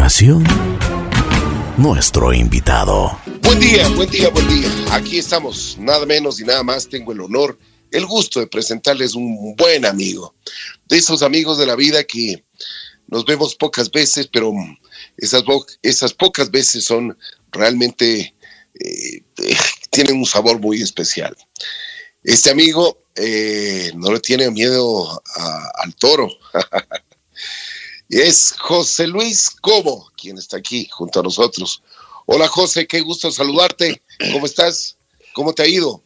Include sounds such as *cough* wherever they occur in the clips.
continuación, nuestro invitado. Buen día, buen día, buen día. Aquí estamos, nada menos y nada más. Tengo el honor, el gusto de presentarles un buen amigo. De esos amigos de la vida que nos vemos pocas veces, pero esas, esas pocas veces son realmente, eh, tienen un sabor muy especial. Este amigo eh, no le tiene miedo al toro. *laughs* es José Luis Cobo, quien está aquí junto a nosotros. Hola José, qué gusto saludarte. ¿Cómo estás? ¿Cómo te ha ido?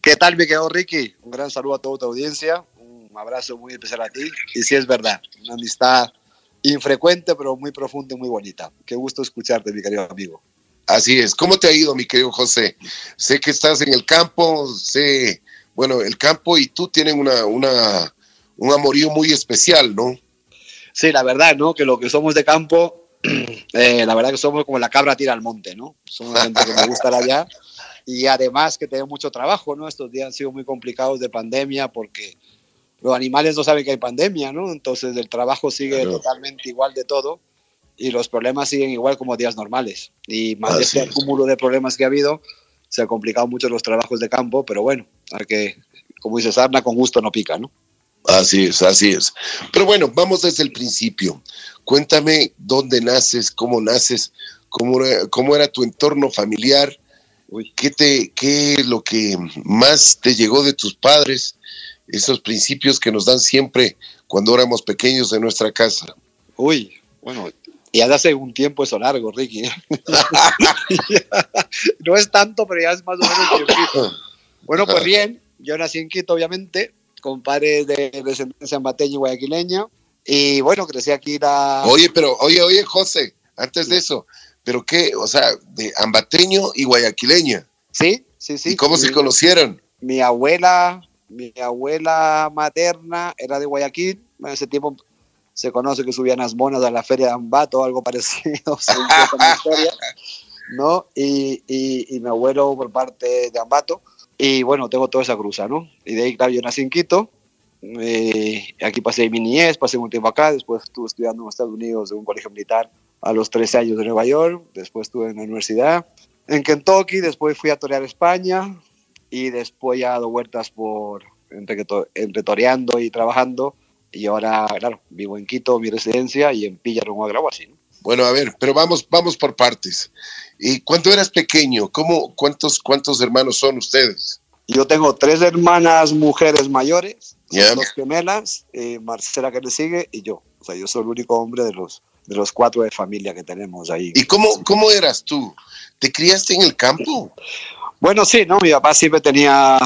¿Qué tal, mi querido Ricky? Un gran saludo a toda tu audiencia. Un abrazo muy especial a ti. Y sí es verdad, una amistad infrecuente, pero muy profunda y muy bonita. Qué gusto escucharte, mi querido amigo. Así es. ¿Cómo te ha ido, mi querido José? Sé que estás en el campo, sé, bueno, el campo y tú tienen una, una, un amorío muy especial, ¿no? Sí, la verdad, ¿no? Que lo que somos de campo, *clears throat* eh, la verdad que somos como la cabra tira al monte, ¿no? Somos gente que me gusta allá y además que tenemos mucho trabajo, ¿no? Estos días han sido muy complicados de pandemia porque los animales no saben que hay pandemia, ¿no? Entonces el trabajo sigue totalmente igual de todo y los problemas siguen igual como días normales. Y más de este acúmulo de problemas que ha habido, se han complicado mucho los trabajos de campo, pero bueno, hay que, como dice Sarna, con gusto no pica, ¿no? Así es, así es. Pero bueno, vamos desde el principio. Cuéntame dónde naces, cómo naces, cómo era, cómo era tu entorno familiar, ¿Qué, te, qué es lo que más te llegó de tus padres, esos principios que nos dan siempre cuando éramos pequeños en nuestra casa. Uy, bueno, ya de hace un tiempo eso largo, Ricky. *laughs* no es tanto, pero ya es más o menos tiempo. *laughs* Bueno, pues bien, yo nací en Quito, obviamente, con padres de descendencia ambateña y guayaquileña. Y bueno, crecí aquí la... Oye, pero, oye, oye, José, antes de eso, ¿pero qué? O sea, de ambateño y guayaquileña. Sí, sí, sí. ¿Y cómo se conocieron? Mi abuela, mi abuela materna era de Guayaquil. En ese tiempo se conoce que subían las monas a la feria de Ambato o algo parecido, *laughs* ¿no? Y, y, y, mi abuelo por parte de Ambato. Y bueno, tengo toda esa cruza, ¿no? Y de ahí, claro, yo nací en Quito. Eh, aquí pasé mi niñez, pasé un tiempo acá. Después estuve estudiando en Estados Unidos en un colegio militar a los 13 años de Nueva York. Después estuve en la universidad en Kentucky. Después fui a torear España. Y después ya he dado vueltas por entre, entre toreando y trabajando y ahora, claro, vivo en Quito, mi residencia, y en Pillarón, grabo así. ¿no? Bueno, a ver, pero vamos, vamos por partes. Y cuando eras pequeño, ¿cómo, cuántos, ¿cuántos hermanos son ustedes? Yo tengo tres hermanas mujeres mayores, dos gemelas, eh, Marcela que le sigue y yo. O sea, yo soy el único hombre de los, de los cuatro de familia que tenemos ahí. ¿Y cómo, cómo eras tú? ¿Te criaste en el campo? Bueno, sí, ¿no? Mi papá siempre tenía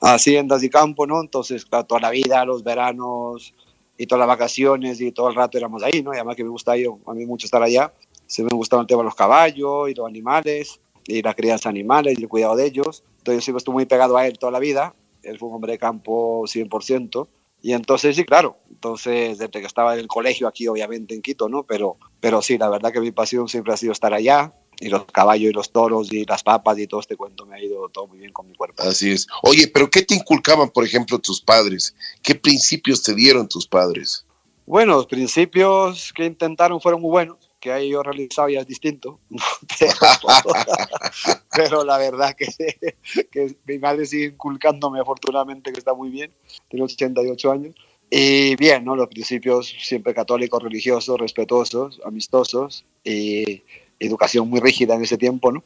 haciendas y campo, ¿no? Entonces, toda la vida, los veranos, y todas las vacaciones y todo el rato éramos ahí, ¿no? Y además que me gusta yo, a mí mucho estar allá. Se me gustaba el tema de los caballos y los animales y la crianza de animales y el cuidado de ellos. Entonces yo siempre estuve muy pegado a él toda la vida. Él fue un hombre de campo 100%. Y entonces sí, claro, entonces desde que estaba en el colegio aquí, obviamente en Quito, ¿no? Pero, pero sí, la verdad que mi pasión siempre ha sido estar allá, y los caballos y los toros y las papas y todo este cuento me ha ido todo muy bien con mi cuerpo. Así es. Oye, pero ¿qué te inculcaban, por ejemplo, tus padres? ¿Qué principios te dieron tus padres? Bueno, los principios que intentaron fueron muy buenos, que ahí yo realizado ya es distinto, *laughs* *laughs* pero, la verdad que, *laughs* que mi madre sigue inculcándome afortunadamente que está muy bien, tiene 88 años. Y bien, ¿no? Los principios siempre católicos, religiosos, respetuosos, amistosos y educación muy rígida en ese tiempo, ¿no?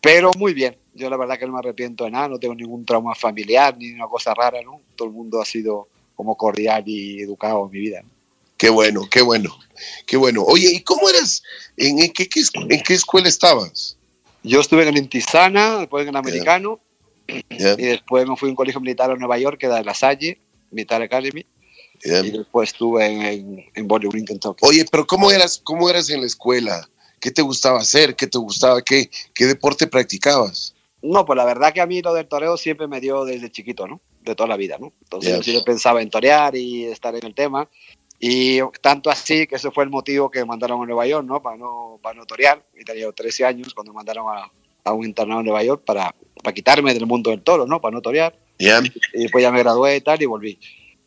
Pero muy bien, yo la verdad que no me arrepiento de nada, no tengo ningún trauma familiar ni una cosa rara, ¿no? Todo el mundo ha sido como cordial y educado en mi vida. ¿no? Qué bueno, qué bueno, qué bueno. Oye, ¿y cómo eras? ¿En, qué, en qué escuela estabas? Yo estuve en el Intisana, después en el Americano, y después me fui a un colegio militar a Nueva York, que era de La Salle, Militar Academy, y después estuve en, en, en Bowling, Kentucky. Oye, pero ¿cómo eras, ¿cómo eras en la escuela? ¿Qué te gustaba hacer? ¿Qué te gustaba? ¿Qué, qué deporte practicabas? No, pues la verdad que a mí lo del toreo siempre me dio desde chiquito, ¿no? De toda la vida, ¿no? Entonces yo siempre pensaba en torear y estar en el tema. Y tanto así que ese fue el motivo que me mandaron a Nueva York, ¿no? Para no, para no torear. Y tenía 13 años cuando me mandaron a, a un internado en Nueva York para, para quitarme del mundo del toro, ¿no? Para no torear. Y después ya me gradué y tal y volví.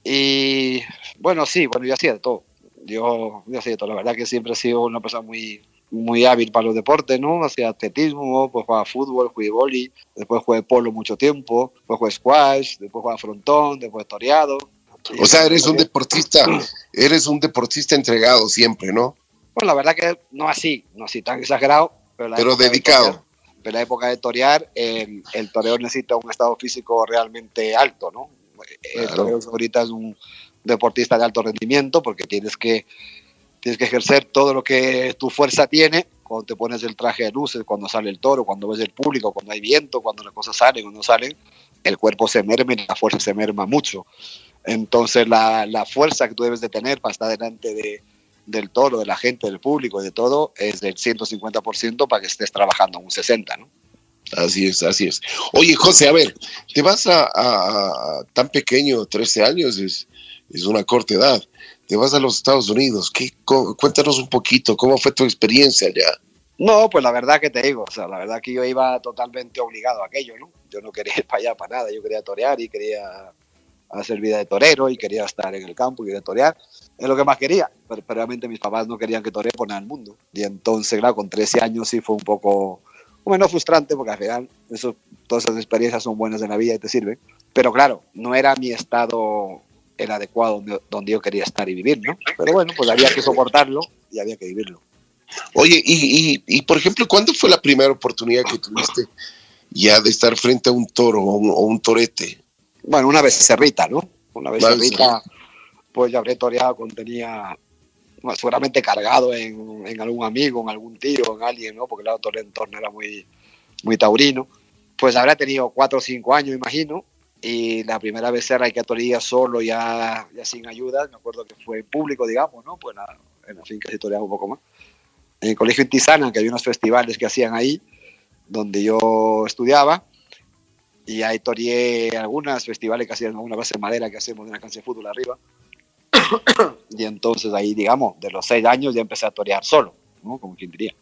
Y bueno, sí, bueno, yo hacía de todo. Yo, yo hacía de todo. La verdad que siempre he sido una persona muy, muy hábil para los deportes, ¿no? Hacía atletismo, pues jugaba fútbol, jugué vóley, después jugué polo mucho tiempo, después jugué squash, después jugaba frontón, después toreado. O sea, eres un deportista, eres un deportista entregado siempre, ¿no? Pues la verdad que no así, no así tan exagerado, pero, pero dedicado. De torear, pero la época de torear, el, el toreo necesita un estado físico realmente alto, ¿no? El claro. toreo ahorita es un deportista de alto rendimiento porque tienes que tienes que ejercer todo lo que tu fuerza tiene cuando te pones el traje de luces, cuando sale el toro, cuando ves el público, cuando hay viento, cuando las cosas salen, cuando no salen, el cuerpo se merma y la fuerza se merma mucho. Entonces la, la fuerza que tú debes de tener para estar delante de, del toro, de la gente, del público, de todo, es del 150% para que estés trabajando un 60%, ¿no? Así es, así es. Oye, José, a ver, te vas a, a, a tan pequeño, 13 años, es, es una corta edad te vas a los Estados Unidos. ¿Qué, cuéntanos un poquito, ¿cómo fue tu experiencia allá? No, pues la verdad que te digo, o sea, la verdad que yo iba totalmente obligado a aquello, ¿no? Yo no quería *laughs* ir para allá para nada, yo quería torear y quería hacer vida de torero y quería estar en el campo y quería torear. Es lo que más quería, pero, pero realmente mis papás no querían que toree por nada del mundo. Y entonces, claro, con 13 años sí fue un poco, bueno, frustrante porque al final eso, todas esas experiencias son buenas en la vida y te sirven. Pero claro, no era mi estado el adecuado donde, donde, yo quería estar y vivir, ¿no? Pero bueno, pues había que soportarlo y había que vivirlo. Oye, y, y, y por ejemplo, ¿cuándo fue la primera oportunidad que tuviste ya de estar frente a un toro o un, o un torete? Bueno, una becerrita, ¿no? Una becerrita, pues ya habré toreado cuando tenía bueno, seguramente cargado en, en, algún amigo, en algún tío, en alguien, ¿no? Porque el torero entorno era muy, muy taurino. Pues habrá tenido cuatro o cinco años, imagino, y la primera vez era que atoría solo, ya, ya sin ayuda, me acuerdo que fue público, digamos, ¿no? Pues la, en la finca se toreaba un poco más. En el colegio Intisana, que había unos festivales que hacían ahí, donde yo estudiaba, y ahí toreé algunos festivales que hacían una base de madera que hacemos de una cancha de fútbol arriba. *coughs* y entonces ahí, digamos, de los seis años ya empecé a torear solo, ¿no? Como quien diría.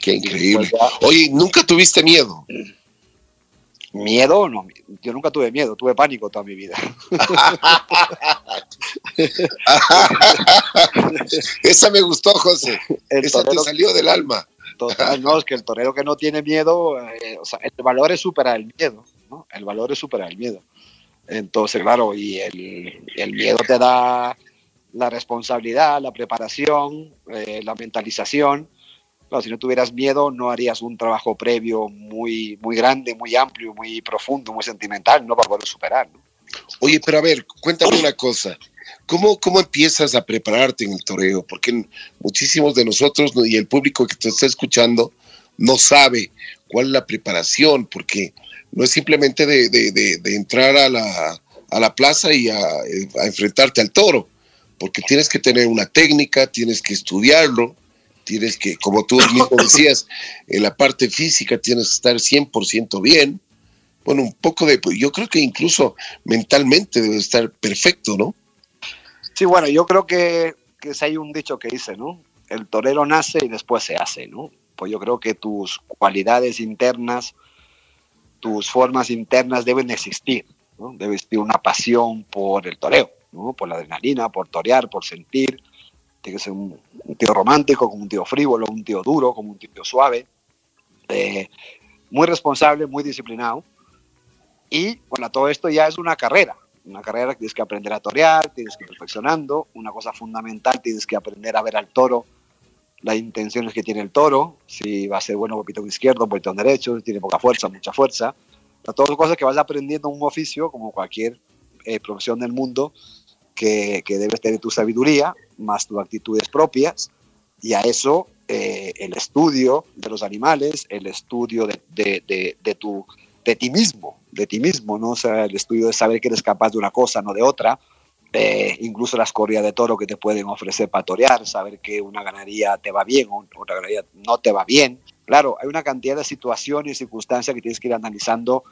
Qué increíble. Ya... Oye, ¿nunca tuviste miedo? *coughs* Miedo, no, yo nunca tuve miedo, tuve pánico toda mi vida. *laughs* Esa me gustó, José. El Esa te salió del alma. Total, no, es que el torero que no tiene miedo, eh, o sea, el valor es superar el miedo, ¿no? El valor es superar el miedo. Entonces, claro, y el, el miedo te da la responsabilidad, la preparación, eh, la mentalización, Claro, si no tuvieras miedo, no harías un trabajo previo muy, muy grande, muy amplio, muy profundo, muy sentimental, ¿no? Para poder superar. Oye, pero a ver, cuéntame una cosa. ¿Cómo, ¿Cómo empiezas a prepararte en el toreo? Porque muchísimos de nosotros y el público que te está escuchando no sabe cuál es la preparación, porque no es simplemente de, de, de, de entrar a la, a la, plaza y a, a enfrentarte al toro, porque tienes que tener una técnica, tienes que estudiarlo, tienes que, como tú mismo decías, en la parte física tienes que estar 100% bien. Bueno, un poco de, yo creo que incluso mentalmente debe estar perfecto, ¿no? Sí, bueno, yo creo que, que si hay un dicho que dice, ¿no? El torero nace y después se hace, ¿no? Pues yo creo que tus cualidades internas, tus formas internas deben existir, ¿no? Debe existir una pasión por el toreo, ¿no? Por la adrenalina, por torear, por sentir, tiene que ser un, un, tío romántico, como un tío frívolo, un tío duro, como un tío suave, eh, muy responsable, muy disciplinado. Y bueno, todo esto ya es una carrera, una carrera que tienes que aprender a torear, tienes que ir perfeccionando. Una cosa fundamental, tienes que aprender a ver al toro las intenciones que tiene el toro, si va a ser bueno por pitón izquierdo, por pitón derecho, si tiene poca fuerza, mucha fuerza. Todas son cosas que vas aprendiendo en un oficio, como cualquier eh, profesión del mundo, que, que, debes tener tu sabiduría, más tus actitudes propias, y a eso eh, el estudio de los animales, el estudio de, de, de, tu, de ti mismo, de ti mismo, ¿no? O el estudio de saber que eres capaz de una cosa, no de otra, eh, incluso las corridas de toro que te pueden ofrecer para torear, saber que una ganadería te va bien o otra ganadería no te va bien. Claro, hay una cantidad de situaciones y circunstancias que tienes que ir analizando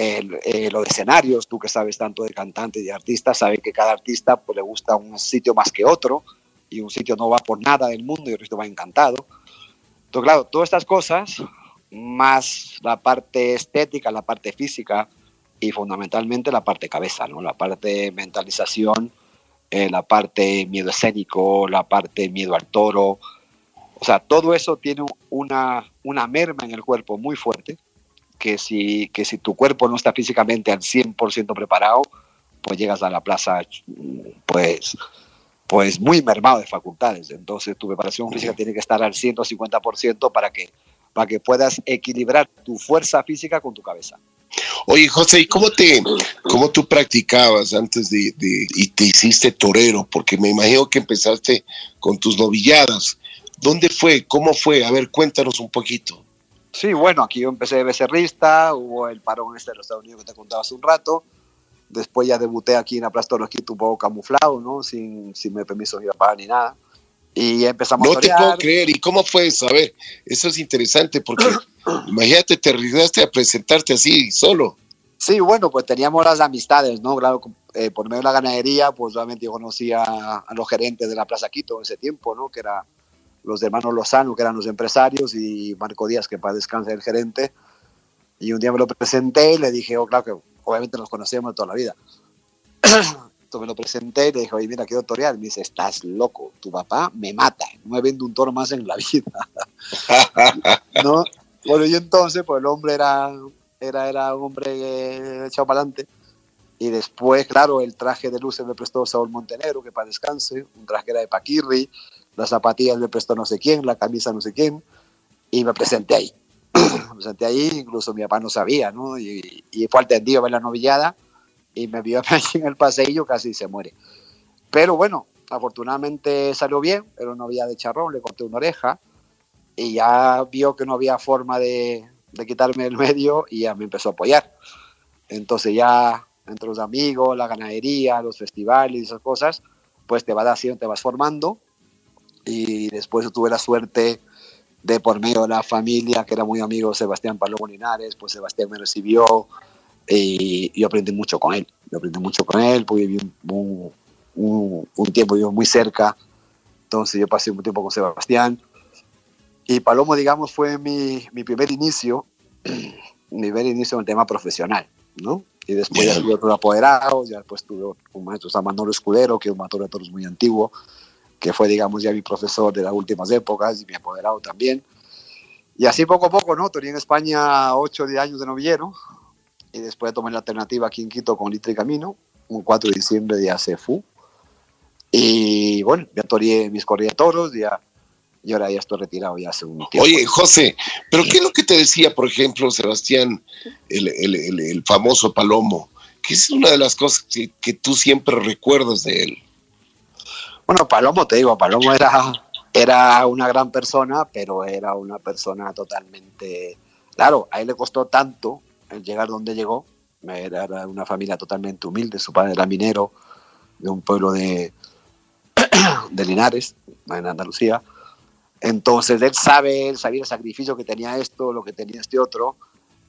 el, eh, los escenarios, tú que sabes tanto de cantantes y artistas, sabes que cada artista pues, le gusta un sitio más que otro y un sitio no va por nada del mundo y el resto va encantado. Entonces, claro, todas estas cosas, más la parte estética, la parte física y fundamentalmente la parte cabeza, ¿no? la parte mentalización, eh, la parte miedo escénico, la parte miedo al toro, O sea, todo eso tiene una, una merma en el cuerpo muy fuerte, que si, que si tu cuerpo no está físicamente al 100% preparado, pues llegas a la plaza pues, pues muy mermado de facultades. Entonces tu preparación física tiene que estar al 150% para que, para que puedas equilibrar tu fuerza física con tu cabeza. Oye, José, ¿y cómo, te, cómo tú practicabas antes de, de, y te hiciste torero? Porque me imagino que empezaste con tus novilladas. ¿Dónde fue? ¿Cómo fue? A ver, cuéntanos un poquito. Sí, bueno, aquí yo empecé de becerrista, hubo el parón este de los Estados Unidos que te contaba hace un rato. Después ya debuté aquí en la Plaza Torosquito un poco camuflado, ¿no? Sin, sin mi permiso de mi papá ni nada. Y empezamos no a No te puedo creer. ¿Y cómo fue eso? A ver, eso es interesante porque *clears throat* imagínate, te arriesgaste a presentarte así solo. Sí, bueno, pues teníamos las amistades, ¿no? Claro, eh, por medio de la ganadería, pues obviamente yo conocía a los gerentes de la Plaza Quito en ese tiempo, ¿no? Que era los hermanos Lozano, que eran los empresarios, y Marco Díaz, que para descansar el gerente. Y un día me lo presenté y le dije, oh, claro que obviamente nos conocíamos de toda la vida. *clears throat* Entonces me lo presenté y le dije, oye, mira, quiero torear. Me dice, estás loco, tu papá me mata, no me vende un toro más en la vida. *laughs* ¿No? Bueno, y entonces, pues el hombre era, era, era un hombre echado para adelante. Y después, claro, el traje de luces me prestó Saúl Montenegro, que para descanse, un traje era de Paquirri, las zapatillas me prestó no sé quién, la camisa no sé quién, y me presenté ahí. *clears throat* me presenté ahí, incluso mi papá no sabía, ¿no? Y, y fue atendido a ver la novillada y me vio *laughs* en el paseillo, casi se muere. Pero bueno, afortunadamente salió bien, era una novillada de charrón, le corté una oreja y ya vio que no había forma de, de quitarme el medio y ya me empezó a apoyar. Entonces ya entre los amigos, la ganadería, los festivales y esas cosas, pues te vas haciendo, te vas formando y después tuve la suerte de por medio de la familia, que era muy amigo Sebastián Palomo Linares, pues Sebastián me recibió y yo aprendí mucho con él. Yo aprendí mucho con él, porque viví un, un, un tiempo yo muy cerca, entonces yo pasé un tiempo con Sebastián. Y Palomo, digamos, fue mi, mi primer inicio, *clears throat* mi primer inicio en el tema profesional, ¿no? Y después ya tuve otro apoderado, ya después tuve un maestro, San Manolo Escudero, que es un matador de toros muy antiguo, que fue, digamos, ya mi profesor de las últimas épocas y mi apoderado también. Y así poco a poco, ¿no? Tenía en España 8 o 10 años de novillero y después tomé la alternativa aquí en Quito con Litri Camino, un 4 de diciembre de ACFU. Y bueno, ya toreé mis corridas toros, ya, y ahora ya estoy retirado ya hace un tiempo. Oye, José, ¿pero qué es lo que te decía, por ejemplo, Sebastián, el, el, el, el famoso Palomo? Que es una de las cosas que, que tú siempre recuerdas de él. Bueno, Palomo, te digo, Palomo era, era una gran persona, pero era una persona totalmente... Claro, a él le costó tanto el llegar donde llegó. Era una familia totalmente humilde, su padre era minero de un pueblo de, *clears throat* de Linares, en Andalucía. Entonces él sabe, él sabía el sacrificio que tenía esto, lo que tenía este otro,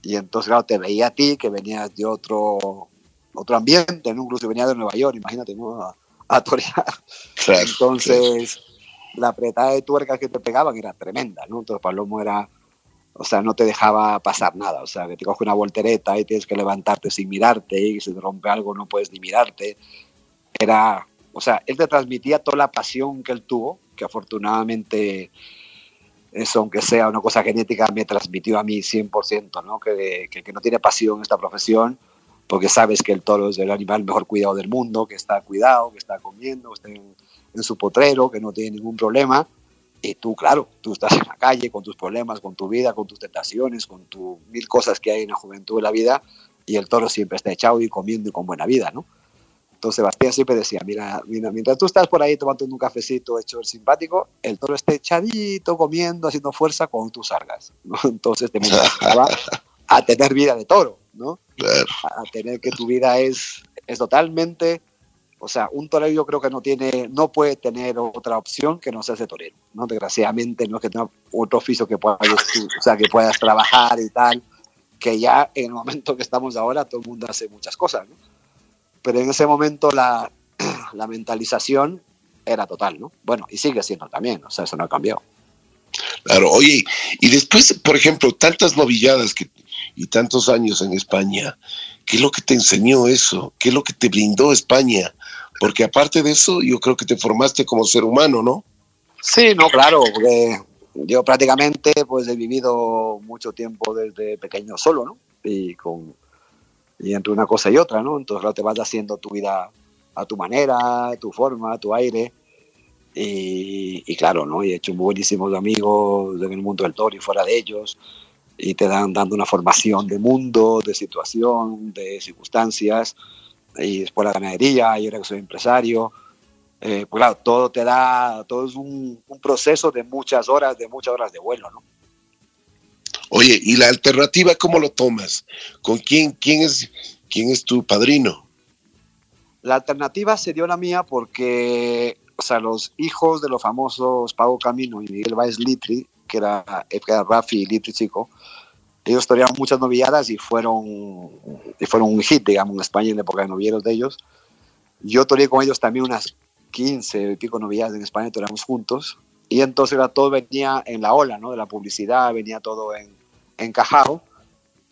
y entonces, claro, te veía a ti que venías de otro, otro ambiente, ¿no? incluso venía de Nueva York, imagínate, ¿no? A, torear. Claro, entonces, la apretada de tuercas que te pegaban era tremenda, ¿no? Entonces Palomo era, o sea, no te dejaba pasar nada, o sea, que te coge una voltereta y tienes que levantarte sin mirarte, y si te rompe algo no puedes ni mirarte. Era, o sea, él te transmitía toda la pasión que él tuvo, que afortunadamente eso, aunque sea una cosa genética, me transmitió a mí 100%, ¿no? Que, que, que no tiene pasión esta profesión, porque sabes que el toro es el animal mejor cuidado del mundo, que está cuidado, que está comiendo, que está en, en, su potrero, que no tiene ningún problema. Y tú, claro, tú estás en la calle con tus problemas, con tu vida, con tus tentaciones, con tus mil cosas que hay en la juventud de la vida, y el toro siempre está echado y comiendo y con buena vida, ¿no? Entonces Sebastián siempre decía, mira, mira, mientras tú estás por ahí tomando un cafecito hecho el simpático, el toro está echadito, comiendo, haciendo fuerza con tus sargas, ¿no? *laughs* Entonces te motivaba a tener vida de toro, ¿no? Claro. A tener que tu vida es, es totalmente, o sea, un torero yo creo que no tiene, no puede tener otra opción que no ser torero, ¿no? Desgraciadamente no es que tenga otro oficio que puedas, o sea, que puedas trabajar y tal, que ya en el momento que estamos ahora todo el mundo hace muchas cosas, ¿no? Pero en ese momento la, *clears throat* la mentalización era total, ¿no? Bueno, y sigue siendo también, o sea, eso no ha cambiado. Claro, oye, y después, por ejemplo, tantas novilladas que, y tantos años en España, ¿qué es lo que te enseñó eso? ¿Qué es lo que te brindó España? Porque aparte de eso, yo creo que te formaste como ser humano, ¿no? Sí, no, claro, porque yo prácticamente pues he vivido mucho tiempo desde pequeño solo, ¿no? Y, con, y entre una cosa y otra, ¿no? Entonces claro, te vas haciendo tu vida a tu manera, tu forma, tu aire. Y, y, claro, ¿no? Y he hecho buenísimos amigos en el mundo del toro y fuera de ellos. Y te dan dando una formación de mundo, de situación, de circunstancias. Y después la ganadería, y ahora que soy empresario. Eh, pues claro, todo te da, todo es un, un, proceso de muchas horas, de muchas horas de vuelo, ¿no? Oye, ¿y la alternativa cómo lo tomas? ¿Con quién, quién es, quién es tu padrino? La alternativa se dio la mía porque, o sea, los hijos de los famosos Pago Camino y Miguel Baez Litri, que era, era Rafi y Litri chico, ellos torearon muchas novilladas y fueron, y fueron un hit, digamos, en España en la época de novilleros de ellos. Yo toreé con ellos también unas 15 y pico novilladas en España, toreamos juntos. Y entonces era, todo venía en la ola, ¿no? De la publicidad, venía todo en, encajado.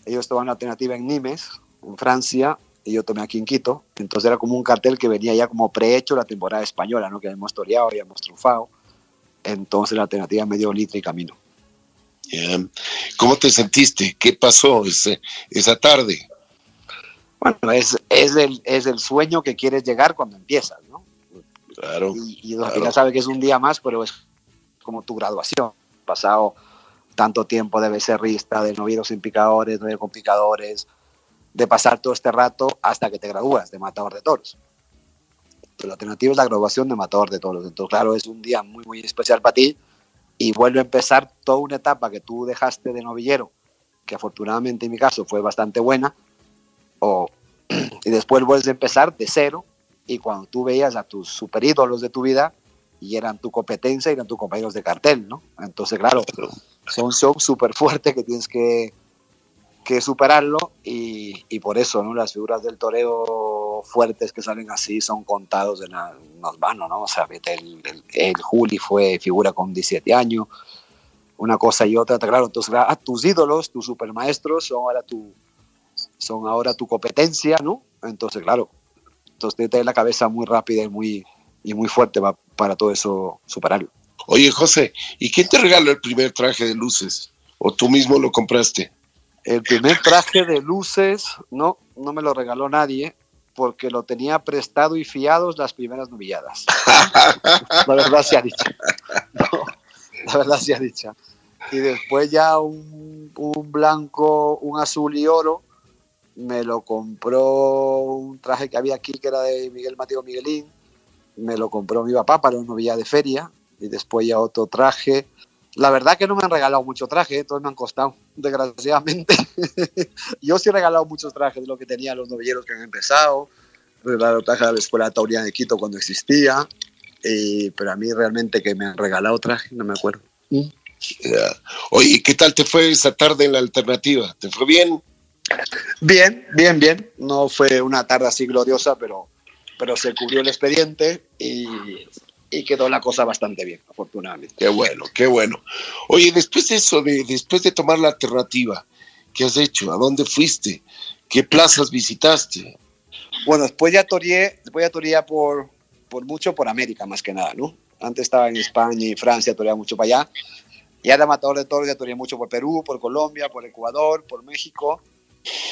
Ellos tomaban la alternativa en Nimes, en Francia, y yo tomé aquí en Quito. Entonces era como un cartel que venía ya como prehecho la temporada española, ¿no? Que habíamos toreado, habíamos triunfado. Entonces la alternativa me dio litro y camino. Yeah. ¿Cómo te sentiste? ¿Qué pasó ese, esa tarde? Bueno, es, es, el, es el sueño que quieres llegar cuando empiezas, ¿no? Claro. Y, y claro. ya sabe que es un día más, pero es como tu graduación. Pasado tanto tiempo de becerrista, de novieros sin picadores, novieros con picadores, de pasar todo este rato hasta que te gradúas de matador de toros. Pero la alternativa es la graduación de matador de toros. Entonces, claro, es un día muy, muy especial para ti y vuelve a empezar toda una etapa que tú dejaste de novillero, que afortunadamente en mi caso fue bastante buena, o, *clears throat* y después vuelves a empezar de cero y cuando tú veías a tus super ídolos de tu vida y eran tu competencia y eran tus compañeros de cartel, ¿no? Entonces, claro, son shows súper fuertes que tienes que, que superarlo y, y, por eso, ¿no? Las figuras del toreo fuertes que salen así son contados en las manos, ¿no? O sea, el, el, el, Juli fue figura con 17 años, una cosa y otra, claro, entonces ah, tus ídolos, tus supermaestros son ahora tu, son ahora tu competencia, ¿no? Entonces, claro, entonces tener la cabeza muy rápida y muy, y muy fuerte para, para todo eso superarlo. Oye, José, ¿y quién te regaló el primer traje de luces? ¿O tú mismo lo compraste? El primer traje de luces, no, no me lo regaló nadie, porque lo tenía prestado y fiados las primeras novilladas. *laughs* la verdad se ha dicho. No, la verdad se ha dicho. Y después ya un, un, blanco, un azul y oro, me lo compró un traje que había aquí que era de Miguel Mateo Miguelín, me lo compró mi papá para una novilla de feria, y después ya otro traje. La verdad que no me han regalado mucho traje, todos me han costado, *laughs* desgraciadamente. *laughs* Yo sí he regalado muchos trajes de lo que tenía los novilleros que han empezado. Regalado traje a la Escuela Tauriana de Quito cuando existía. Y, pero a mí realmente que me han regalado traje, no me acuerdo. Yeah. Oye, ¿qué tal te fue esa tarde en la alternativa? ¿Te fue bien? Bien, bien, bien. No fue una tarde así gloriosa, pero, pero se cubrió el expediente y, y quedó la cosa bastante bien, afortunadamente. Qué bueno, qué bueno. Oye, después de eso, de, después de tomar la alternativa, ¿qué has hecho? ¿A dónde fuiste? ¿Qué plazas visitaste? Bueno, después ya toreé, después ya toreé por, por mucho por América, más que nada, ¿no? Antes estaba en España y Francia, toreaba mucho para allá. Y ahora matador de toros ya toreé mucho por Perú, por Colombia, por Ecuador, por México.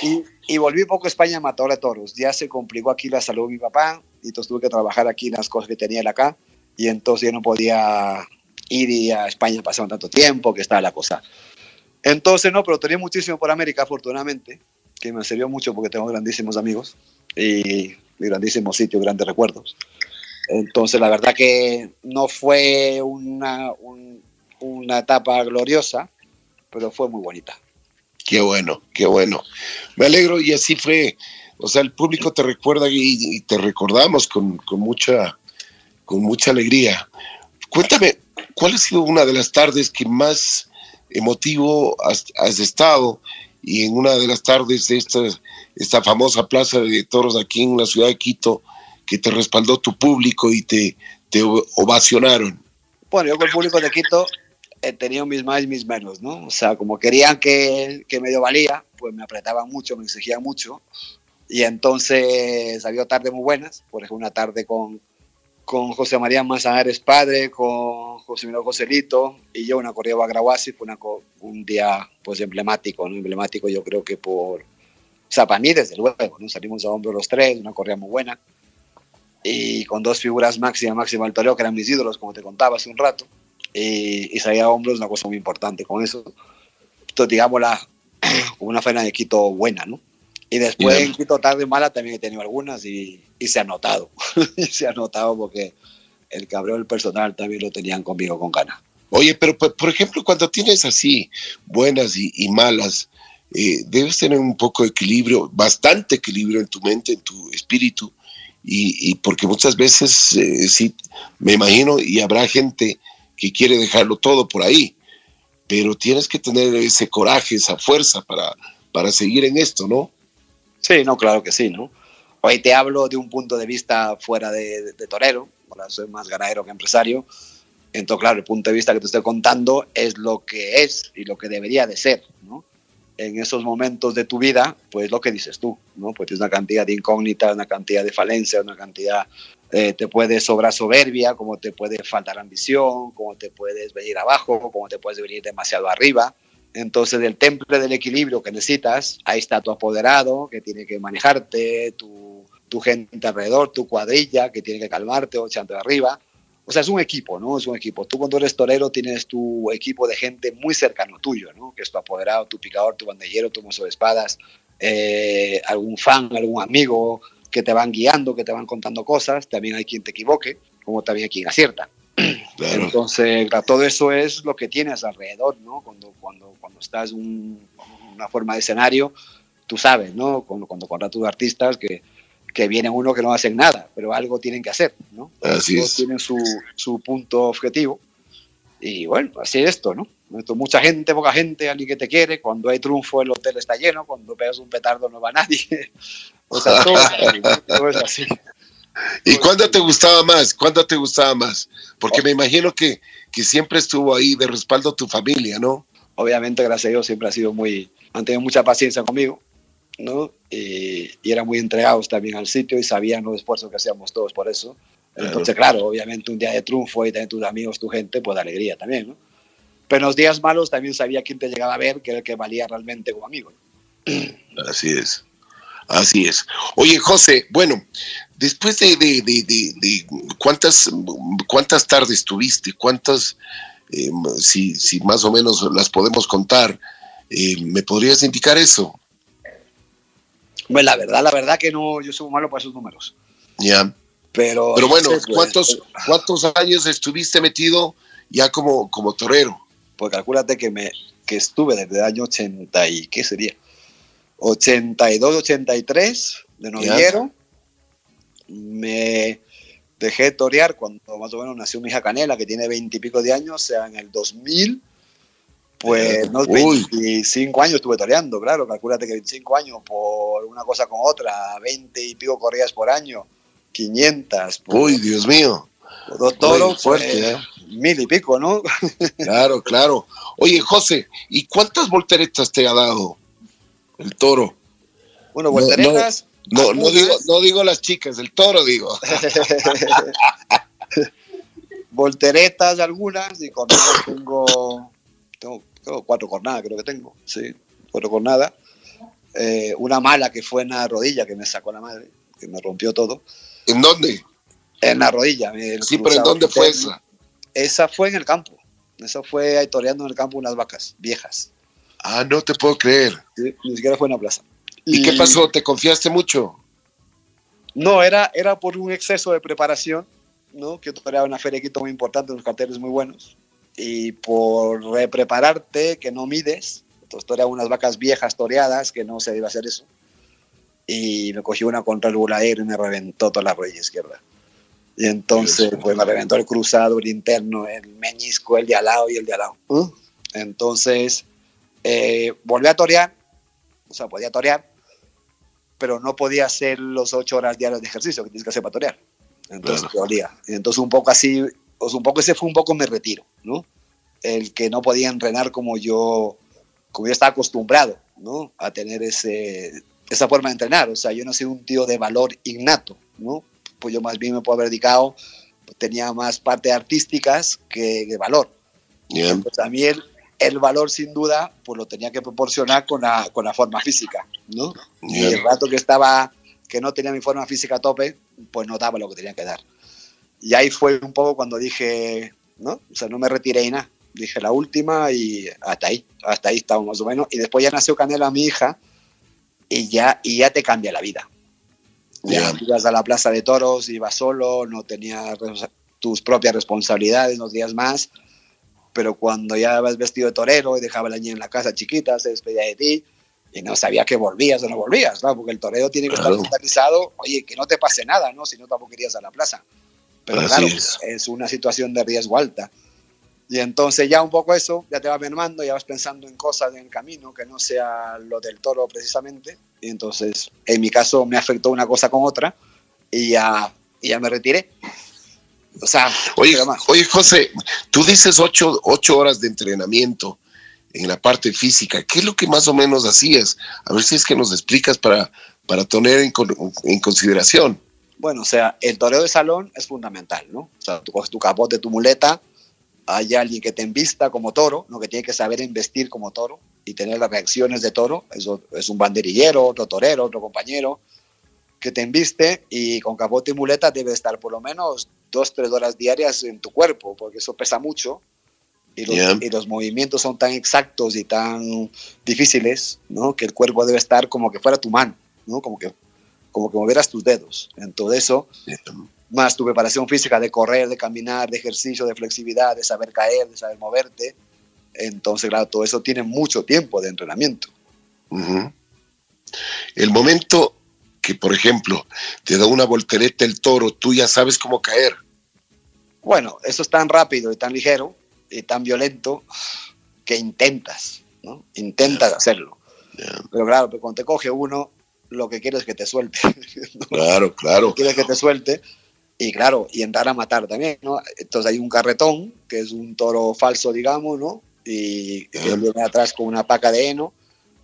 Y, y, volví poco a España matador de toros. Ya se complicó aquí la salud de mi papá y entonces tuve que trabajar aquí las cosas que tenía él acá y entonces yo no podía ir a España pasaba tanto tiempo, que estaba la cosa. Entonces, no, pero tenía muchísimo por América, afortunadamente, que me sirvió mucho porque tengo grandísimos amigos y grandísimos sitios, grandes recuerdos. Entonces, la verdad que no fue una, un, una etapa gloriosa, pero fue muy bonita. Qué bueno, qué bueno. Me alegro y así fue. O sea, el público te recuerda y, y te recordamos con, con mucha con mucha alegría. Cuéntame, ¿cuál ha sido una de las tardes que más emotivo has, estado? Y en una de las tardes de esta, esta famosa plaza de toros aquí en la ciudad de Quito, que te respaldó tu público y te, te ovacionaron. Bueno, yo con el público de Quito he tenido mis más y mis menos, ¿no? O sea, como querían que, que medio valía, pues me apretaban mucho, me exigían mucho. Y entonces había tardes muy buenas, por ejemplo, una tarde con, con José María Manzanares padre, con José Miguel Joselito y yo una corrida Bagrahuasi, fue una, un día pues emblemático, ¿no? emblemático yo creo que por, o sea, para mí desde luego, ¿no? salimos a hombro los tres, una corrida muy buena y con dos figuras máxima, máxima del toreo que eran mis ídolos, como te contaba hace un rato, y, y salía a hombros una cosa muy importante con eso, entonces digamos la, *clears throat* una faena de Quito buena, ¿no? Y después en Quito tarde mala también he tenido algunas y, y se ha notado. *laughs* y se ha notado porque el cabrón del personal también lo tenían conmigo con ganas. Oye, pero por ejemplo, cuando tienes así buenas y, y malas, eh, debes tener un poco de equilibrio, bastante equilibrio en tu mente, en tu espíritu, y, y porque muchas veces eh, sí, me imagino, y habrá gente que quiere dejarlo todo por ahí, pero tienes que tener ese coraje, esa fuerza para, para seguir en esto, ¿no? Sí, no, claro que sí, ¿no? Hoy te hablo de un punto de vista fuera de, de, torero, ahora soy más ganadero que empresario, entonces claro, el punto de vista que te estoy contando es lo que es y lo que debería de ser, ¿no? En esos momentos de tu vida, pues lo que dices tú, ¿no? Pues tienes una cantidad de incógnitas, una cantidad de falencias, una cantidad, eh, te puede sobrar soberbia, como te puede faltar ambición, como te puedes venir abajo, como te puedes venir demasiado arriba, entonces, del temple del equilibrio que necesitas, ahí está tu apoderado que tiene que manejarte, tu, tu gente alrededor, tu cuadrilla que tiene que calmarte o echarte de arriba. O sea, es un equipo, ¿no? Es un equipo. Tú cuando eres torero tienes tu equipo de gente muy cercano tuyo, ¿no? Que es tu apoderado, tu picador, tu bandellero, tu mozo de espadas, eh, algún fan, algún amigo que te van guiando, que te van contando cosas. También hay quien te equivoque, como también hay quien acierta. *clears throat* Claro. Entonces, todo eso es lo que tienes alrededor, ¿no? Cuando, cuando, cuando estás en un, una forma de escenario, tú sabes, ¿no? Cuando, cuando contratas artistas que, que viene uno que no hacen nada, pero algo tienen que hacer, ¿no? Así Todos es. tienen su, su punto objetivo. Y bueno, así es esto, ¿no? Esto, mucha gente, poca gente, alguien que te quiere. Cuando hay triunfo, el hotel está lleno. Cuando pegas un petardo, no va nadie. *laughs* O sea, todo es así. Todo es así. ¿Y cuándo te gustaba más? ¿Cuándo te gustaba más? Porque me imagino que, que siempre estuvo ahí de respaldo tu familia, ¿no? Obviamente, gracias a Dios, siempre ha sido muy, han tenido mucha paciencia conmigo, ¿no? Y, y eran muy entregados también al sitio y sabían los esfuerzos que hacíamos todos por eso. Entonces, claro, obviamente un día de triunfo y también tus amigos, tu gente, pues de alegría también, ¿no? Pero en los días malos también sabía quién te llegaba a ver, que era el que valía realmente como amigo. *clears throat* Así es. Así es. Oye, José, bueno, después de, de, de, de, de cuántas, cuántas tardes tuviste, cuántas, eh, si, si, más o menos las podemos contar, eh, ¿me podrías indicar eso? Pues la verdad, la verdad que no, yo soy malo para esos números. Ya. Pero, Pero bueno, no sé, pues, ¿cuántos, ¿cuántos años estuviste metido ya como, como torero? Pues calcúlate que, me, que estuve desde el año 80 y, ¿qué sería? 82, 83 de novillero. Me dejé torear cuando más o menos nació mi hija Canela, que tiene 20 y pico de años, o sea, en el 2000. Pues unos 25 años estuve toreando, claro, calcúlate que 25 años por una cosa con otra, 20 y pico corridas por año, 500. Por, Uy, Dios mío. Dos toros, fuerte, pues, ¿eh? mil y pico, ¿no? Claro, claro. Oye, José, ¿y cuántas volteretas te ha dado el toro? Bueno, volteretas. No, no, no, digo, no digo las chicas, el toro digo. *laughs* volteretas algunas y cornadas tengo, tengo, tengo, cuatro cornadas creo que tengo, sí, cuatro cornadas. Eh, una mala que fue en la rodilla que me sacó la madre, que me rompió todo. ¿En dónde? En la rodilla. Sí, pero ¿en dónde fue esa? Esa fue en el campo. Esa fue toreando en el campo unas vacas viejas. Ah, no te puedo creer. Sí, ni siquiera fue en la plaza. ¿Y, ¿Y qué pasó? ¿Te confiaste mucho? No, era, era por un exceso de preparación, ¿no? Que toreaba una feria muy importante, unos carteles muy buenos. Y por reprepararte, que no mides, entonces toreaba unas vacas viejas toreadas, que no se debe hacer eso. Y me cogió una contra el buladero y me reventó toda la rodilla izquierda. Y entonces, pues me reventó el cruzado, el interno, el meñisco, el de al lado y el de al lado. ¿Mm? Entonces, eh, volví a torear, o sea, podía torear, pero no podía hacer los ocho horas diarias de ejercicio que tienes que hacer para torear. Entonces, claro. dolía. Entonces, un poco así, sea, un poco ese fue un poco mi retiro, ¿no? El que no podía entrenar como yo, como yo estaba acostumbrado, ¿no? A tener ese, esa forma de entrenar. O sea, yo no soy un tío de valor innato, ¿no? Pues yo más bien me puedo haber dedicado tenía más parte artísticas que de valor. Yeah. también el, valor, sin duda, pues lo tenía que proporcionar con la, con la forma física, ¿no? Y el rato que estaba, que no tenía mi forma física a tope, pues no daba lo que tenía que dar. Y ahí fue un poco cuando dije, ¿no? O sea, no me retiré y nada. Dije la última y hasta ahí, hasta ahí estamos más o menos. Y después ya nació Canela, mi hija, y ya, y ya te cambia la vida. Ya ibas a la plaza de toros, ibas solo, no tenías tus propias responsabilidades, unos días más, pero cuando ya vas vestido de torero y dejaba la niña en la casa chiquita, se despedía de ti y no sabía que volvías o no volvías, ¿no? porque el torero tiene que estar mentalizado, oye, que no te pase nada, ¿no? si no tampoco querías a la plaza. Pero claro, es. una situación de riesgo alta. Y entonces ya un poco eso, ya te va mermando, ya vas pensando en cosas en el camino que no sea lo del toro precisamente. Y entonces, en mi caso, me afectó una cosa con otra y ya, ya me retiré. O sea, oye, oye, José, tú dices ocho, ocho horas de entrenamiento en la parte física. ¿Qué es lo que más o menos hacías? A ver si es que nos explicas para, para tener en, en consideración. Bueno, o sea, el toreo de salón es fundamental, ¿no? O sea, tú coges tu capote, tu muleta, hay alguien que te envista como toro, ¿no? que tiene que saber investir como toro y tener las reacciones de toro. Eso es un banderillero, otro torero, otro compañero que te enviste y con capote y muleta debe estar por lo menos dos, tres horas diarias en tu cuerpo, porque eso pesa mucho y los, y los movimientos son tan exactos y tan difíciles, ¿no? Que el cuerpo debe estar como que fuera tu mano, ¿no? Como que, como que movieras tus dedos. En todo eso, más tu preparación física de correr, de caminar, de ejercicio, de flexibilidad, de saber caer, de saber moverte. Entonces, claro, todo eso tiene mucho tiempo de entrenamiento. El momento que, por ejemplo, te da una voltereta el toro, tú ya sabes cómo caer. Bueno, eso es tan rápido y tan ligero y tan violento que intentas, ¿no? Intentas hacerlo. Pero claro, pero cuando te coge uno, lo que quieres es que te suelte. *laughs* Claro, claro. Quieres que te suelte y claro, y entrar a matar también, ¿no? Entonces hay un carretón, que es un toro falso, digamos, ¿no? Y que viene atrás con una paca de heno,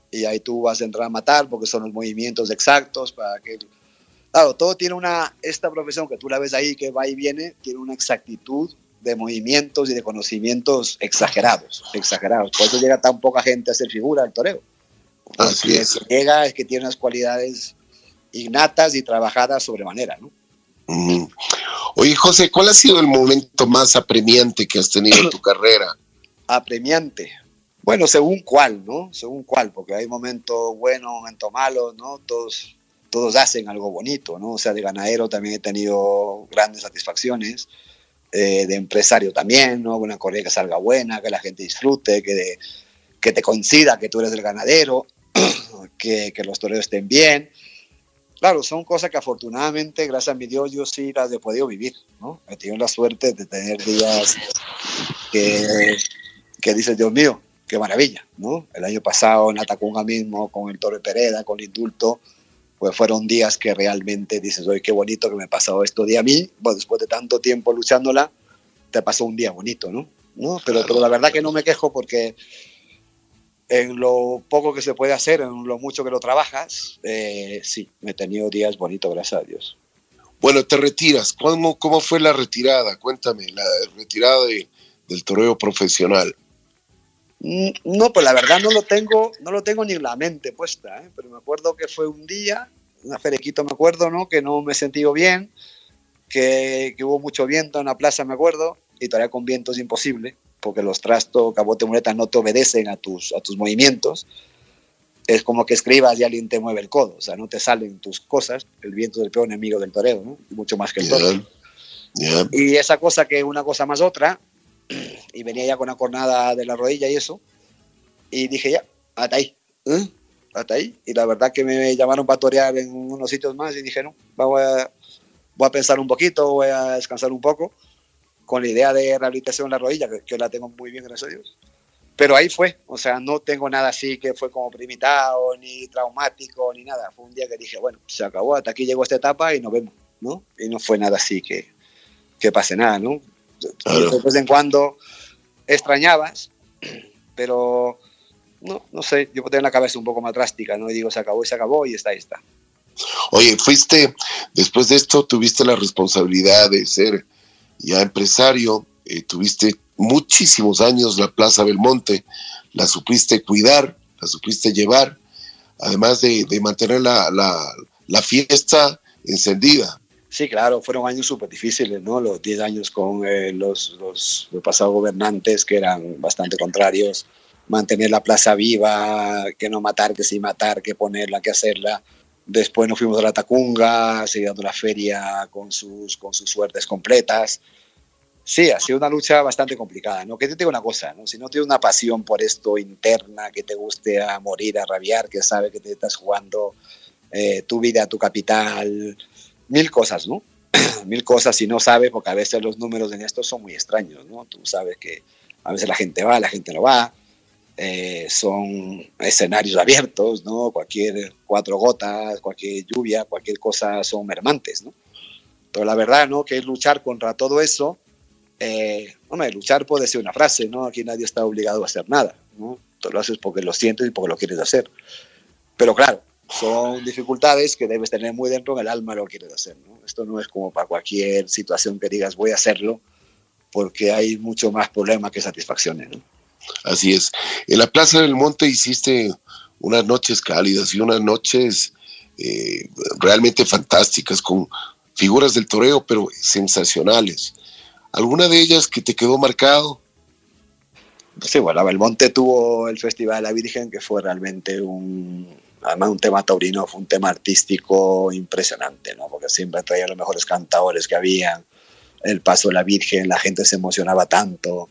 y ahí tú vas a entrar a matar porque son los movimientos exactos para que... Claro, todo tiene una, esta profesión que tú la ves ahí, que va y viene, tiene una exactitud de movimientos y de conocimientos exagerados, exagerados. Por eso llega tan poca gente a hacer figura del toreo. Así es. llega es que tiene unas cualidades innatas y trabajadas sobremanera, ¿no? Oye, José, ¿cuál ha sido el momento más apremiante que has tenido en tu *clears throat* carrera? Apremiante. Bueno, según cuál, ¿no? Según cuál, porque hay momentos buenos, momentos malos, ¿no? Todos, todos hacen algo bonito, ¿no? O sea, de ganadero también he tenido grandes satisfacciones, eh, de empresario también, ¿no? Una correa que salga buena, que la gente disfrute, que, que te coincida que tú eres el ganadero, *coughs* que, que los toreros estén bien claro, son cosas que afortunadamente, gracias a mi Dios, yo sí las he podido vivir, ¿no? He tenido la suerte de tener días que, que dices, Dios mío, qué maravilla, ¿no? El año pasado en Atacunga mismo, con el Torre Pereda, con el indulto, pues fueron días que realmente dices, oye, qué bonito que me ha pasado esto día a mí, bueno, después de tanto tiempo luchándola, te pasó un día bonito, ¿no? ¿No? Pero, pero la verdad que no me quejo porque en lo poco que se puede hacer, en lo mucho que lo trabajas, eh, sí, me he tenido días bonitos, gracias a Dios. Bueno, te retiras. ¿Cómo, cómo fue la retirada? Cuéntame, la retirada del toreo profesional. Mm, no, pues la verdad no lo tengo, no lo tengo ni en la mente puesta, ¿eh? pero me acuerdo que fue un día, una ferequito me acuerdo, ¿no? Que no me he sentido bien, que, que hubo mucho viento en la plaza, me acuerdo, y todavía con viento es imposible porque los trastos, cabote, muleta no te obedecen a tus, a tus movimientos. Es como que escribas y alguien te mueve el codo, o sea, no te salen tus cosas. El viento del peor enemigo del toreo, ¿no? mucho más que el toro. Y esa cosa que una cosa más otra, y venía ya con una cornada de la rodilla y eso, y dije ya, hasta ahí, ¿eh? hasta ahí. Y la verdad que me llamaron para torear en unos sitios más y dije, no, voy a, voy a pensar un poquito, voy a descansar un poco con la idea de rehabilitación de la rodilla, que, la tengo muy bien, gracias a Dios. Pero ahí fue, o sea, no tengo nada así que fue como primitado, ni traumático, ni nada. Fue un día que dije, bueno, se acabó, hasta aquí llegó esta etapa y nos vemos, ¿no? Y no fue nada así que, que pase nada, ¿no? De vez en cuando extrañabas, pero no, no sé, yo tengo la cabeza un poco más drástica, ¿no? Y digo, se acabó y se acabó y está, ahí está. Oye, fuiste, después de esto, tuviste la responsabilidad de ser ya empresario, eh, tuviste muchísimos años la Plaza Belmonte, la supiste cuidar, la supiste llevar, además de, mantener la, la, fiesta encendida. Sí, claro, fueron años súper difíciles, ¿no? Los 10 años con eh, los, los, los, pasados gobernantes que eran bastante contrarios, mantener la plaza viva, que no matar, que sí matar, que ponerla, que hacerla. Después nos fuimos a la Tacunga, siguiendo la feria con sus, con sus suertes completas. Sí, ha sido una lucha bastante complicada, ¿no? Que te digo una cosa, ¿no? Si no tienes una pasión por esto interna, que te guste a morir, a rabiar, que sabe que te estás jugando eh, tu vida, tu capital, mil cosas, ¿no? *clears throat* mil cosas si no sabes, porque a veces los números en esto son muy extraños, ¿no? Tú sabes que a veces la gente va, la gente no va, eh, son escenarios abiertos, ¿no? Cualquier cuatro gotas, cualquier lluvia, cualquier cosa son mermantes, ¿no? Pero la verdad, ¿no? Que es luchar contra todo eso eh, hombre, luchar puede ser una frase, ¿no? Aquí nadie está obligado a hacer nada, ¿no? Tú lo haces porque lo sientes y porque lo quieres hacer. Pero claro, son dificultades que debes tener muy dentro en el alma lo quieres hacer. Esto no es como para cualquier situación que digas voy a hacerlo, porque hay mucho más problemas que satisfacciones, ¿no? Así es. En la Plaza del Monte hiciste unas noches cálidas y unas noches eh, realmente fantásticas con figuras del toreo, pero sensacionales. ¿Alguna de ellas que te quedó marcado? Sí, bueno, Belmonte tuvo el Festival de la Virgen, que fue realmente un, además un tema taurino, fue un tema artístico impresionante, ¿no? Porque siempre traía los mejores cantadores que había, el paso de la Virgen, la gente se emocionaba tanto,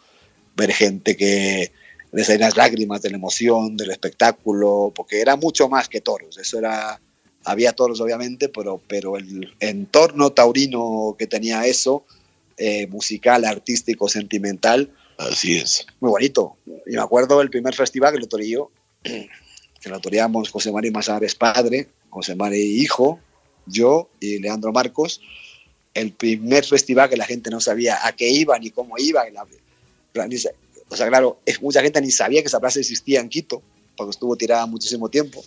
ver gente que les salían las lágrimas de la emoción, del espectáculo, porque era mucho más que toros, eso era, había toros obviamente, pero, pero el entorno taurino que tenía eso, eh, musical, artístico, sentimental. Así es. Muy bonito. Y me acuerdo del primer festival que lo toreó, que lo toreamos José María Mazares padre, José María hijo, yo y Leandro Marcos. El primer festival que la gente no sabía a qué iba ni cómo iba. O sea, claro, mucha gente ni sabía que esa plaza existía en Quito, porque estuvo tirada muchísimo tiempo.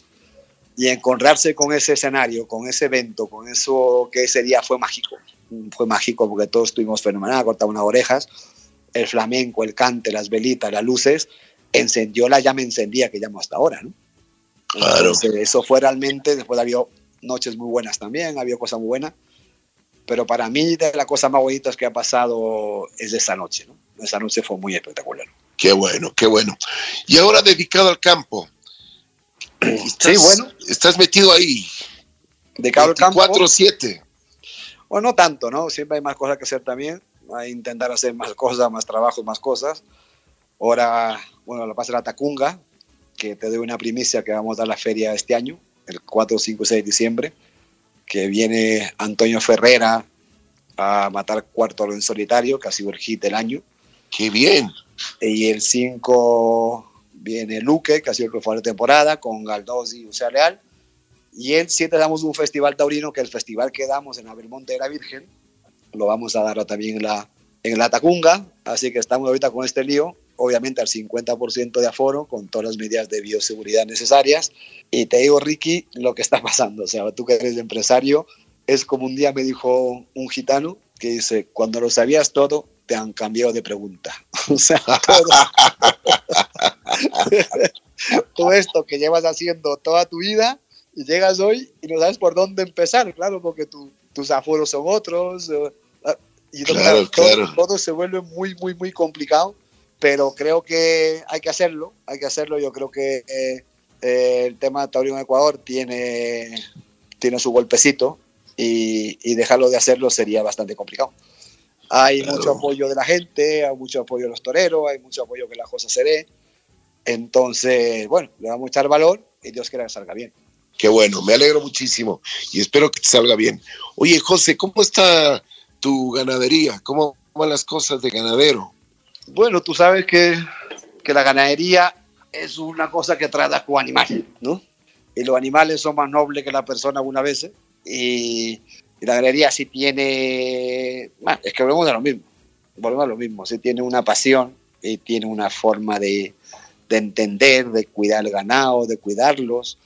Y encontrarse con ese escenario, con ese evento, con eso que ese día fue mágico fue mágico porque todos estuvimos fenomenal, cortaba unas orejas, el flamenco, el cante, las velitas, las luces, encendió la llama encendía que llamo hasta ahora, ¿no? Claro. eso fue realmente, después había noches muy buenas también, había cosas muy buenas, pero para mí de las cosas más bonitas que ha pasado es esa noche, ¿no? Esa noche fue muy espectacular. Qué bueno, qué bueno. Y ahora dedicado al campo. sí, bueno. Estás metido ahí. Dedicado al campo. 4-7. O no tanto, ¿no? Siempre hay más cosas que hacer también. Hay intentar hacer más cosas, más trabajo, más cosas. Ahora, bueno, la pasa la Tacunga, que te doy una primicia que vamos a dar la feria este año, el 4, 5 y 6 de diciembre, que viene Antonio Ferrera a matar cuarto en solitario, que ha sido el hit del año. ¡Qué bien! Y el 5 viene Luque, que ha sido el que de temporada, con Galdós y Usea Leal. Y el 7 damos un festival taurino, que el festival que damos en Abelmonte de la Virgen, lo vamos a dar también en la, en la Tacunga, así que estamos ahorita con este lío, obviamente al 50% de aforo, con todas las medidas de bioseguridad necesarias. Y te digo, Ricky, lo que está pasando, o sea, tú que eres empresario, es como un día me dijo un gitano que dice, cuando lo sabías todo, te han cambiado de pregunta. *laughs* o sea, *laughs* todo esto que llevas haciendo toda tu vida, y llegas hoy y no sabes por dónde empezar, claro, porque tus aforos son otros. Eh, ah, y todo, se vuelve muy, muy, muy complicado, pero creo que hay que hacerlo, hay que hacerlo. Yo creo que eh, el tema de Taurino Ecuador tiene, tiene su golpecito y, y, dejarlo de hacerlo sería bastante complicado. Hay mucho apoyo de la gente, hay mucho apoyo de los toreros, hay mucho apoyo que la cosa se dé. Entonces, bueno, le vamos a echar valor y Dios quiera que salga bien. Qué bueno, me alegro muchísimo y espero que te salga bien. Oye, José, ¿cómo está tu ganadería? ¿Cómo van las cosas de ganadero? Bueno, tú sabes que, que la ganadería es una cosa que trata con animales, ¿no? Y los animales son más nobles que la persona algunas veces. Y, la ganadería sí tiene. Bueno, es que volvemos a lo mismo. Volvemos a lo mismo. Sí tiene una pasión y tiene una forma de, de entender, de cuidar el ganado, de cuidarlos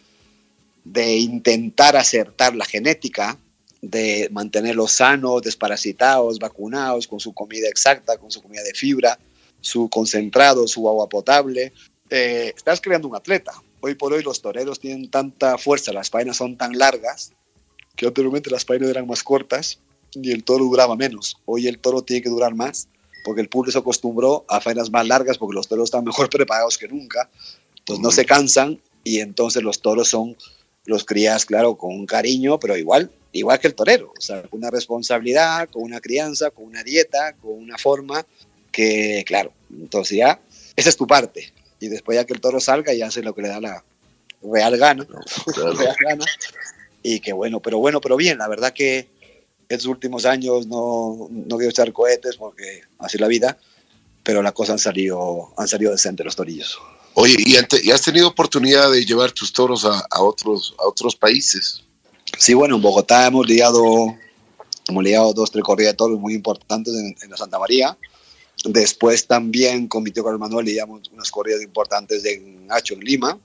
de intentar acertar la genética, de mantenerlos sanos, desparasitados, vacunados, con su comida exacta, con su comida de fibra, su concentrado, su agua potable. Eh, estás creando un atleta. Hoy por hoy los toreros tienen tanta fuerza, las faenas son tan largas, que anteriormente las faenas eran más cortas y el toro duraba menos. Hoy el toro tiene que durar más porque el público se acostumbró a faenas más largas porque los toros están mejor *laughs* preparados que nunca. Entonces no se cansan y entonces los toros son los crías, claro, con un cariño, pero igual, igual que el torero, o sea, con una responsabilidad, con una crianza, con una dieta, con una forma que, claro, entonces ya, esa es tu parte. Y después ya que el toro salga, ya hace lo que le da la real gana, *laughs* real gana. Y que bueno, pero bueno, pero bien, la verdad que estos últimos años no, no quiero echar cohetes porque así es la vida, pero las cosas han salido, han salido decentes los torillos. Oye, ¿y, has tenido oportunidad de llevar tus toros a, otros, a otros países? Sí, bueno, en Bogotá hemos liado, hemos liado dos, tres corridas de toros muy importantes en, la Santa María. Después también con mi tío Carlos Manuel liamos unas corridas importantes en Nacho, en Lima.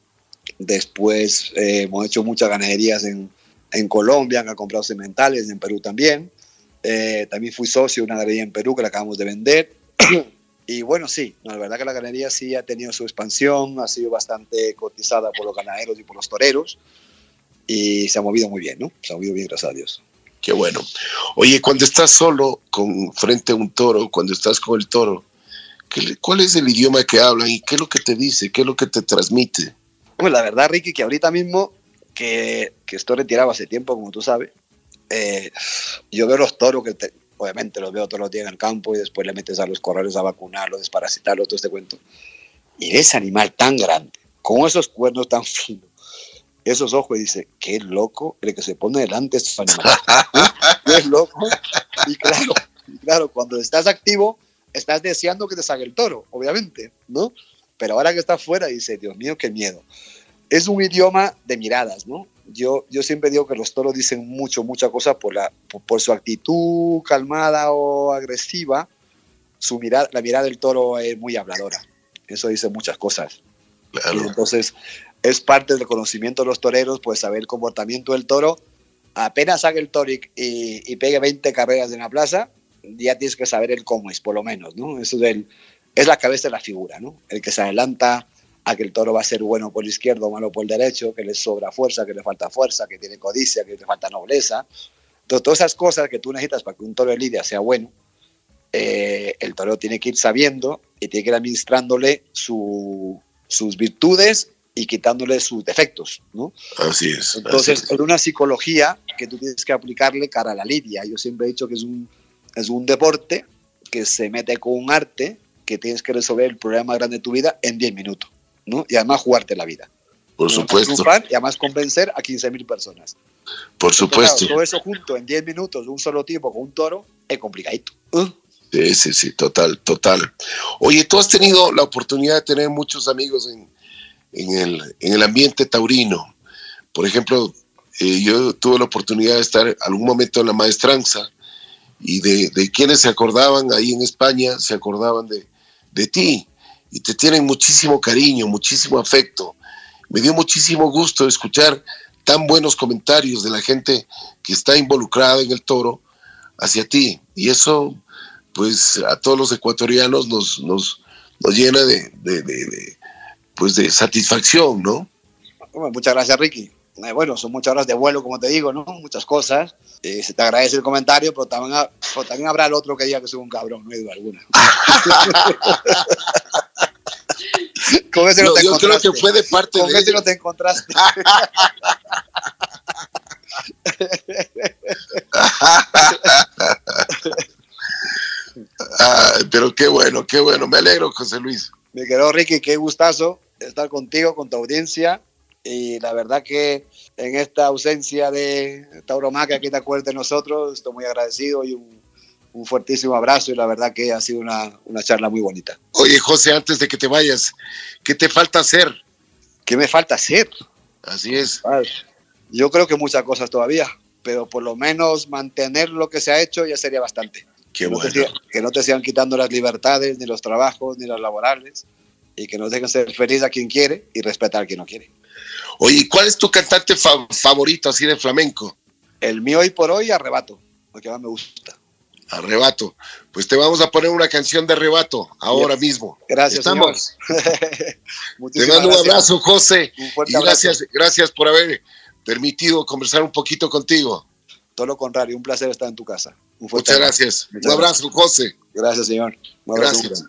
Después eh, hemos hecho muchas ganaderías en, en Colombia, han comprado sementales, en Perú también. Eh, también fui socio de una ganadería en Perú que la acabamos de vender. *clears throat* y bueno, sí, la verdad que la ganadería sí ha tenido su expansión, ha sido bastante cotizada por los ganaderos y por los toreros y se ha movido muy bien, ¿no? Se ha movido bien, gracias a Dios. Qué bueno. Oye, cuando estás solo con frente a un toro, cuando estás con el toro, ¿cuál es el idioma que hablan y qué es lo que te dice, qué es lo que te transmite? Bueno, la verdad, Ricky, que ahorita mismo que, que estoy retirado hace tiempo, como tú sabes, eh, yo veo los toros que obviamente los veo todos los días en el campo y después le metes a los corrales a vacunarlos, desparasitarlos, todo este cuento. Y ese animal tan grande, con esos cuernos tan *laughs* finos, esos ojos, y dice, qué loco el que se pone delante. Es *laughs* loco. Y claro, y claro, cuando estás activo, estás deseando que te salga el toro, obviamente, ¿no? Pero ahora que está fuera, dice, Dios mío, qué miedo es un idioma de miradas, ¿no? Yo, yo siempre digo que los toros dicen mucho, mucha cosa por, la, por, su actitud calmada o agresiva. Su mirada, la mirada del toro es muy habladora. Eso dice muchas cosas. entonces, es parte del conocimiento de los toreros, pues saber el comportamiento del toro. Apenas haga el toro y, y, pegue 20 carreras en la plaza, ya tienes que saber el cómo es, por lo menos, ¿no? Eso es, el, es la cabeza de la figura, ¿no? El que se adelanta a que el toro va a ser bueno por el izquierdo o malo por el derecho, que le sobra fuerza, que le falta fuerza, que tiene codicia, que le falta nobleza. Entonces, todas esas cosas que tú necesitas para que un toro de lidia sea bueno, eh, el toro tiene que ir sabiendo y tiene que ir administrándole sus virtudes y quitándole sus defectos, ¿no? Así es. Entonces, es. una psicología que tú tienes que aplicarle cara a la lidia. Yo siempre he dicho que es un, es un deporte que se mete con un arte que tienes que resolver el problema grande de tu vida en 10 minutos. Y además jugarte la vida. Por supuesto. Y además convencer a 15.000 personas. Por supuesto. todo eso junto en 10 minutos, un solo tipo con un toro, es complicadito. Sí, sí, sí, total, total. Oye, tú has tenido la oportunidad de tener muchos amigos en, el, en el ambiente taurino. Por ejemplo, eh, yo tuve la oportunidad de estar algún momento en la maestranza y de, de quienes se acordaban ahí en España, se acordaban de, de ti y te tienen muchísimo cariño, muchísimo afecto. Me dio muchísimo gusto escuchar tan buenos comentarios de la gente que está involucrada en el toro hacia ti. Y eso, pues a todos los ecuatorianos nos, nos, nos llena de, de, pues de satisfacción, ¿no? muchas gracias, Ricky. Eh, bueno, son muchas horas de vuelo, como te digo, ¿no? Muchas cosas. Eh, se te agradece el comentario, pero también, también habrá el otro que diga que soy un cabrón, no hay duda alguna. *laughs* Con ese no, te yo creo que fue de parte Con ese no te encontraste. *laughs* ah, pero qué bueno, qué bueno. Me alegro, José Luis. Me quedó Ricky, qué gustazo estar contigo, con tu audiencia. Y la verdad que en esta ausencia de Tauromaquia, que te acuerdes de nosotros, estoy muy agradecido y un un fuertísimo abrazo y la verdad que ha sido una, una, charla muy bonita. Oye, José, antes de que te vayas, ¿qué te falta hacer? ¿Qué me falta hacer? Así es. Yo creo que muchas cosas todavía, pero por lo menos mantener lo que se ha hecho ya sería bastante. Qué bueno. que no te sigan quitando las libertades, ni los trabajos, ni las laborales, y que nos dejen ser feliz a quien quiere y respetar a quien no quiere. Oye, ¿cuál es tu cantante favorito así de flamenco? El mío hoy por hoy, arrebato, lo que más me gusta. Arrebato. Pues te vamos a poner una canción de arrebato ahora mismo. Gracias, Estamos. *laughs* te mando un gracias. abrazo, José. Un fuerte Y abrazo. gracias, gracias por haber permitido conversar un poquito contigo. Todo lo contrario, un placer estar en tu casa. Un Muchas gracias. Muchas Un abrazo, José. Gracias, señor. Un abrazo Gracias.